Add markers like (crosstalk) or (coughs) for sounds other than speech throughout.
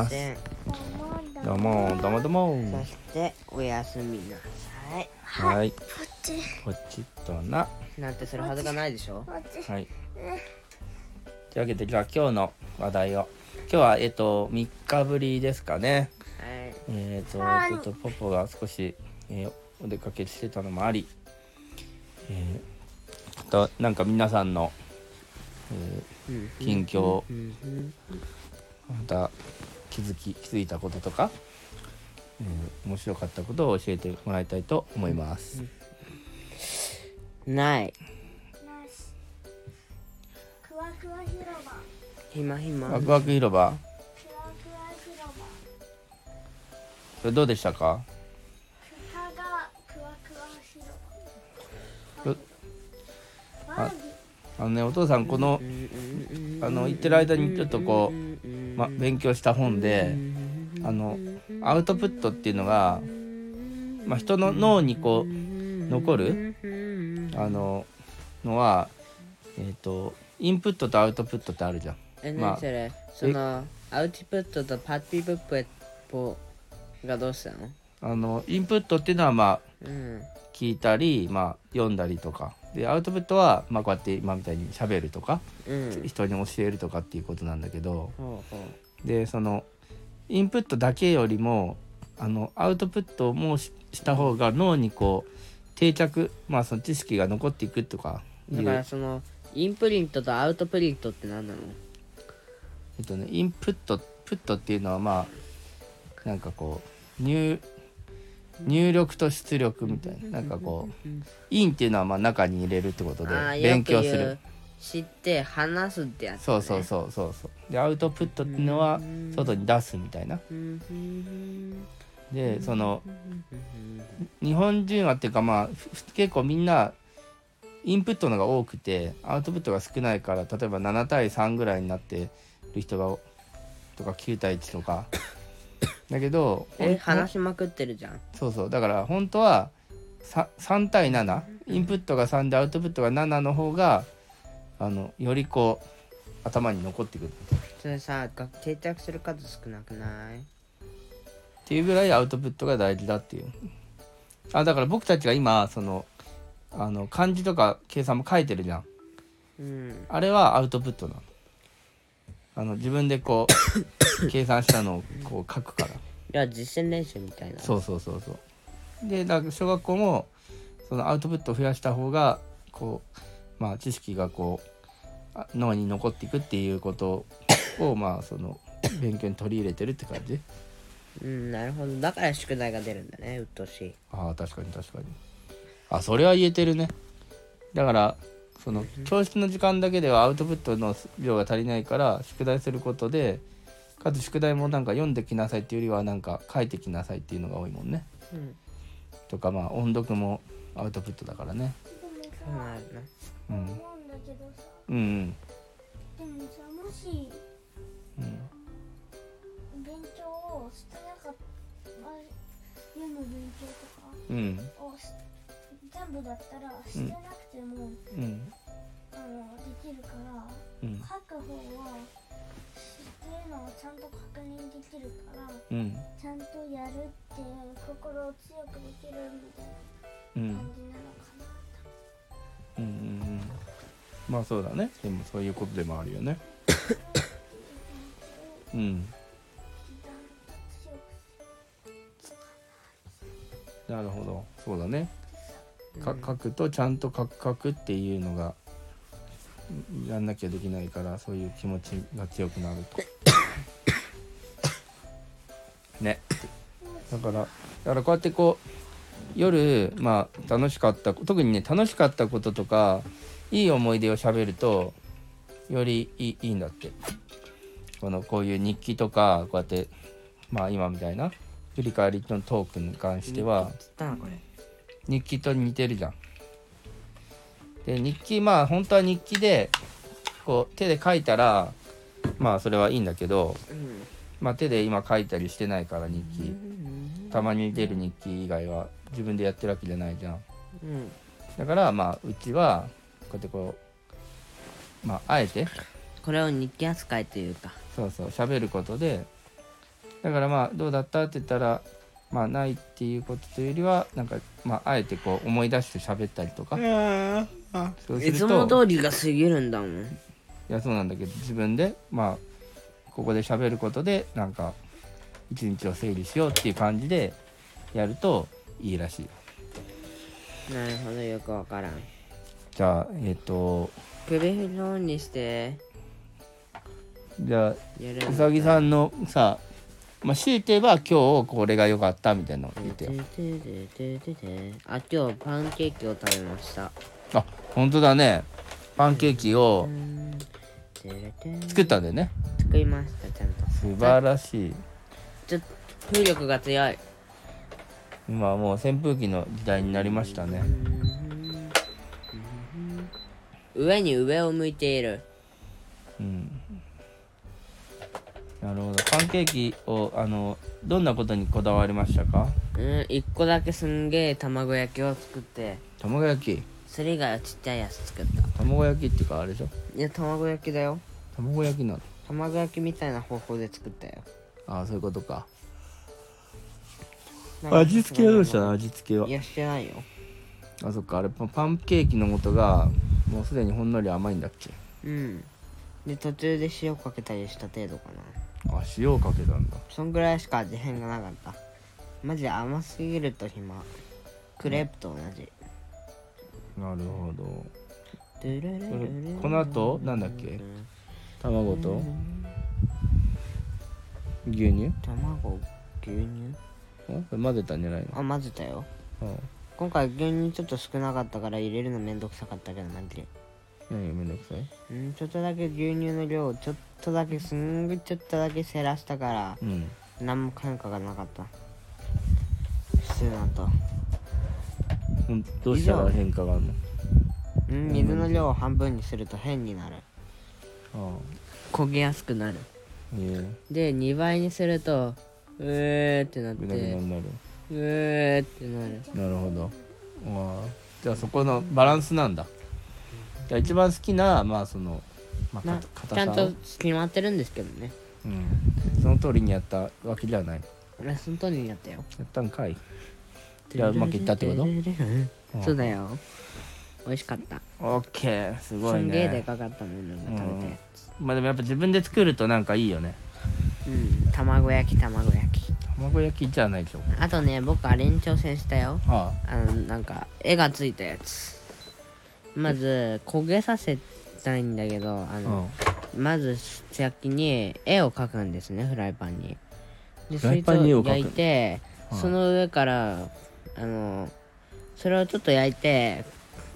ます。どうもどうもどうも。そしておやすみなさい。はい。こっちポチッとな。なんてするはずがないでしょ？こっちはいというわけでじゃあ今日の話題を。今日はえっと3日ぶりですかね。はい。えっ、とはいちょっとポポが少し、えーお出かけしてたのもあり、えー、となんか皆さんの、えー近況。また気づき気づいたこととか、えー面白かったことを教えてもらいたいと思います。ない。なしクワクワ広場。ひまひまワクワク広場。それどうでしたか？ふたがクワクワ広う場バービあのねお父さんこのあの行ってる間にちょっとこうま勉強した本であのアウトプットっていうのがまあ人の脳にこう残るあののはえっ、とインプットとアウトプットってあるじゃん。え、まあ何それ？そのアウトプットとパッピプップポがどうしたの？あのインプットっていうのはまあうん。聞いたり、まあ、読んだりとかでアウトプットは、まあ、こうやって今みたいに喋るとかうん。人に教えるとかっていうことなんだけどでそのインプットだけよりもあのアウトプットもしした方が脳にこう定着まあその知識が残っていくとかだからそのインプリントとアウトプリントって何なの？えっとねインプットプットっていうのはまあなんかこう入入力と出力みたいななんかこうインっていうのはまあ中に入れるってことで勉強する。知って話すってやつ、ね、そうそうそうそうそう。でアウトプットっていうのは外に出すみたいな。でその日本人はっていうかまあふ結構みんなインプットのが多くてアウトプットが少ないから例えば7対3ぐらいになってる人がとか9対1とかだけどえ話しまくってるじゃん。そうそう。だから本当は 3, 3対7インプットが3でアウトプットが7の方があのよりこう頭に残ってくる。それさが定着する数少なくない？っていうぐらいアウトプットが大事だっていう。あだから僕たちが今そのあの漢字とか計算も書いてるじゃん。うん。あれはアウトプットなのあの自分でこう (coughs) 計算したのをこう書くから。いや実践練習みたいな。そうそうそうそう。でだから小学校もそのアウトプットを増やした方がこうまあ知識がこうあ脳に残っていくっていうことをまあその勉強に取り入れてるって感じ？うんなるほど。だから宿題が出るんだねうっとうしい。ああ確かに確かに。あそれは言えてるね。だからその教室の時間だけではアウトプットの量が足りないから宿題することでかつ宿題もなんか読んできなさいっていうよりはなんか書いてきなさいっていうのが多いもんね。うん。とかまあ音読もアウトプットだからね。うん思うんだけどさ。うんうん。でもさもしうん勉強をしてなかった読む勉強とかうん。をし全部だったらしてなくても、うん。あのできるからうん。書く方は知ってるのをちゃんと確認できるからうん。ちゃんとやるっていう心を強くできるみたいうんな感じなのかなうん。うんうんまあそうだね。でもそういうことでもあるよね。うん。なるほど。そうだね。か書くとちゃんと書く書くっていうのがやんなきゃできないからそういう気持ちが強くなると。(coughs) ね。だからだからこうやってこう夜まあ楽しかった特にね楽しかったこととかいい思い出をしゃべるとよりいいいいんだって。このこういう日記とかこうやってまあ今みたいな振り返りのトークに関しては日記と似てるじゃん。で日記まあ本当は日記でこう手で書いたらまあそれはいいんだけど、うん。まあ、手で今書いたりしてないから日記。たまに出る日記以外は自分でやってるわけじゃないじゃん。うん。だからまあうちはこうやってこうまああえてこれを日記扱いというか。そうそう喋ることでだからまあどうだったって言ったらまあないっていうことというよりはなんかまああえてこう思い出して喋ったりとか。そうすいるとつも通りが過ぎるんだもん。いやそうなんだけど自分でまあここで喋ることでなんか一日を整理しようっていう感じでやるといいらしい。なるほどよくわからん。じゃあえっ、と首振りオンにして。じゃあやるうさぎさんのさまあ強いて言えば今日これが良かったみたいなの言ってよ。あ今日パンケーキを食べました。あ本当だね。パンケーキを作ったんだよね。作りましたちゃんと。素晴らしい。ちょっと風力が強い。今はもう扇風機の時代になりましたね。上に上を向いている。うん。なるほどケーキをあのどんなことにこだわりましたか？うん一個だけすんげえ卵焼きを作って。卵焼き？それ以外はちっちゃいやつ作った。卵焼きっていうかあれでしょ？いや卵焼きだよ。卵焼きなの？卵焼きみたいな方法で作ったよ。ああそういうことか。なんか味付けはどうした？の味付けは？いやしてないよ。あそっかあれパパンケーキの素がもうすでにほんのり甘いんだっけ？うん。で途中で塩かけたりした程度かなあ塩かけたんだ。そんぐらいしか味変がなかった。マジで甘すぎると暇。クレープと同じ。なるほど。この後なんだっけ？卵と？牛乳？卵？牛乳？混ぜたんじゃないの？あ混ぜたよ。うん。今回牛乳ちょっと少なかったから入れるのめんどくさかったけどマジで何がめんどくさい。うんちょっとだけ牛乳の量をちょっとだけすんごいちょっとだけ減らしたからうん。何も変化がなかった。普通のと。うんどうしたら変化があるの？うん水の量を半分にすると変になる。あ焦げやすくなる。あえ。で2倍にするとうーってなっえぐだぐだてになるうーってなる。なるほど。ああ。じゃあそこのバランスなんだじゃあ一番好きなまあその、まあ、なか硬ちゃんと決まってるんですけどね。うん、その通りにやったわけじゃない。俺その通りにやったよ。やったんかい。じゃあうまくいったってこと？うん。そうだよ。美味しかった。オッケー。すごいすんげえでねかかったものが食べて。まあでもやっぱ自分で作るとなんかいいよね。うん。卵焼き卵焼き。卵焼きじゃないでしょ。あとね僕あれに挑戦したよ。あ。あのなんか絵がついたやつまず焦げさせたいんだけどああの、まず先に絵を描くんですねフライパンに。でそいつ焼いてはいその上からあのそれをちょっと焼いて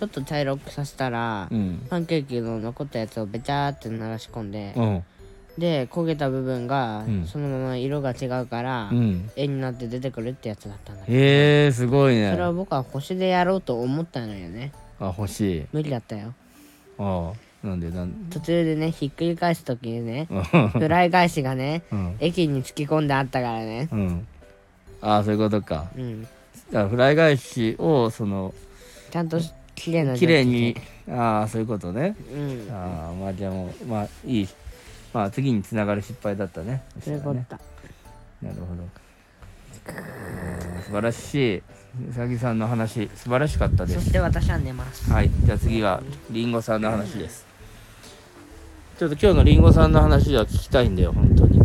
ちょっと茶色くさせたら、うん。パンケーキの残ったやつをべちゃーって流し込んで、うん。で焦げた部分がうん。そのまま色が違うから、うん。絵になって出てくるってやつだったんだけどへえすごいね。それを僕は星でやろうと思ったのよねあ欲しい。無理だったよ。ああなんでなん途中でねひっくり返す時にねうん。フライ返しがねうん。駅に突き込んであったからね。うん。ああそういうことか。うん。だからフライ返しをそのちゃんと綺麗な綺麗にああそういうことね。うん。ああまあじゃあもうまあいい。まあ次につながる失敗だったね。そういうことねなるほど。うん素晴らしい。うさぎさんの話素晴らしかったでそすして私は寝ます。はい。じゃあ次はりんごさんの話です。ちょっと今日のりんごさんの話は聞きたいんだよ本当に。お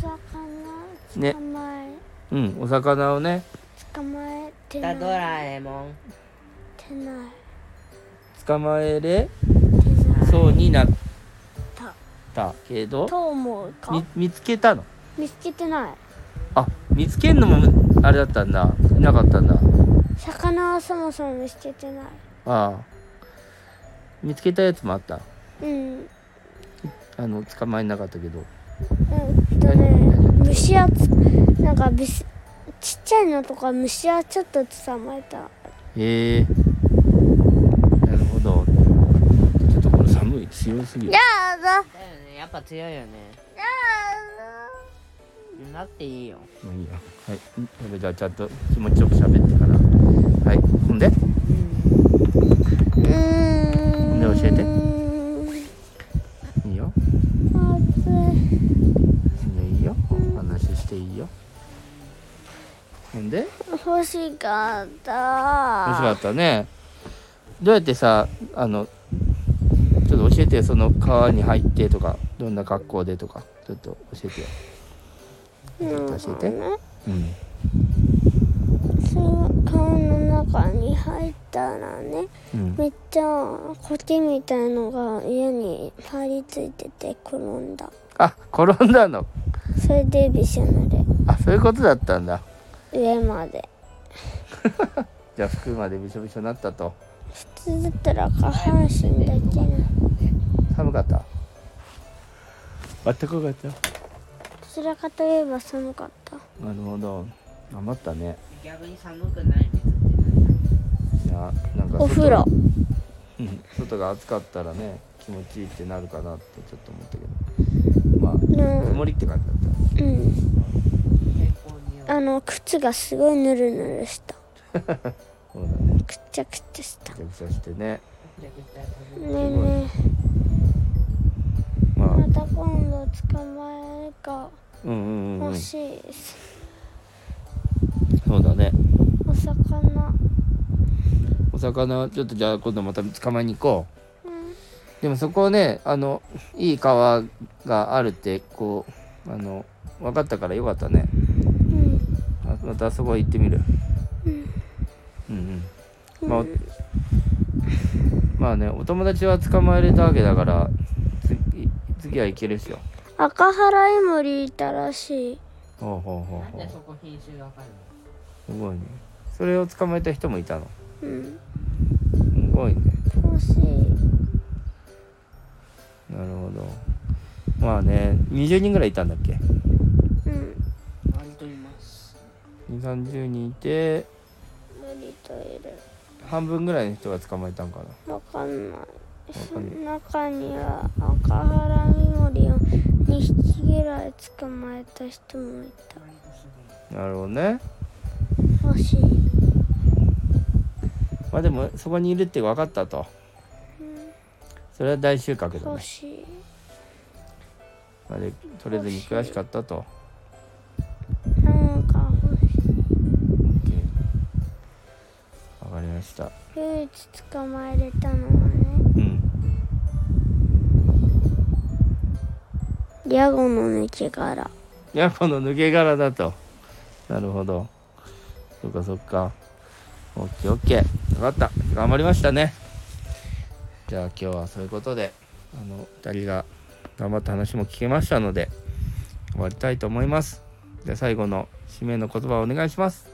魚ね捕まえ、うんお魚をね。捕まえてない。だドラえもん。てない。捕まえれそうになった。けどと思うか？み見つけたの？見つけてない。あ見つけんのもあれだったんだ。いなかったんだ。魚はそもそも見つけてない。ああ。見つけたやつもあった。うん。あの捕まえなかったけど。うんとね虫はつなんかビスちっちゃいのとか虫はちょっと捕まえた。へえ。なるほど。ちょっとこれ寒い強すぎる。やだ。だよね。やっぱ強いよね。やなっていいよ。もういいや。はい。それじゃあちゃんと気持ちよく喋ってから。はい。ほんで？うん。で教えて。いいよ。い。いよいいよ。話ししていいよ。ほんで？欲しかった。欲しかったね。どうやってさあのちょっと教えてその川に入ってとかどんな格好でとかちょっと教えてよ。なん。か教えて。ねうん。その川の中に入ったらねうん。めっちゃ苔みたいのが家に張り付いてて転んだ。あ転んだの？それでびしょ濡れあそういうことだったんだ。上まで。(laughs) じゃあ服までびしょびしょになったと。普通だったら下半身だけな寒かった？あったかかったどちらかといえば寒かった。なるほど。頑張ったね。逆に寒くない水っていやなんか外お風呂。うん。外が暑かったらね気持ちいいってなるかなってちょっと思ったけど。まあうん。曇りって感じだった。うん。あの靴がすごいヌルヌルした。(laughs) そうだね。くっちゃくちゃした。ぐちゃぐちゃしてね。ね。え。ねまた今度捕まえるかうんうんうん、うん、欲しいです、そうだね。お魚。お魚ちょっとじゃあ今度また捕まえに行こう。うん。でもそこねあのいい川があるってこうあの分かったからよかったね。うん。あまたそこ行ってみる。うん。うんうん。まあ、まあねお友達は捕まえれたわけだから次次は行けるっしょ赤原イモリいたらしい。ほうほうほうなんほうでそこ品種がわかるの？すごいね。それを捕まえた人もいたの？うん。すごいね。欲しい。なるほど。まあね20人ぐらいいたんだっけ？うん。割といます。2 3 0人いて無理といる。半分ぐらいの人が捕まえたんかな。わかんない。かん中には赤原イモリを2匹ぐらい捕まえた人もい割とすごいなるほどね。た欲しい。まあでもそこにいるって分かったと。それは大収穫だね。欲しい。あれ取れずに悔しかったと。なんか欲しい。わかりました。唯一捕まえれたのはねヤゴの抜け殻。ヤコの抜け殻だと。なるほど。そっかそっか。オッケーオッケー。分かった。頑張りましたね。じゃあ今日はそういうことであの2人が頑張った話も聞けましたので終わりたいと思います。じゃあ最後の締めの言葉をお願いします。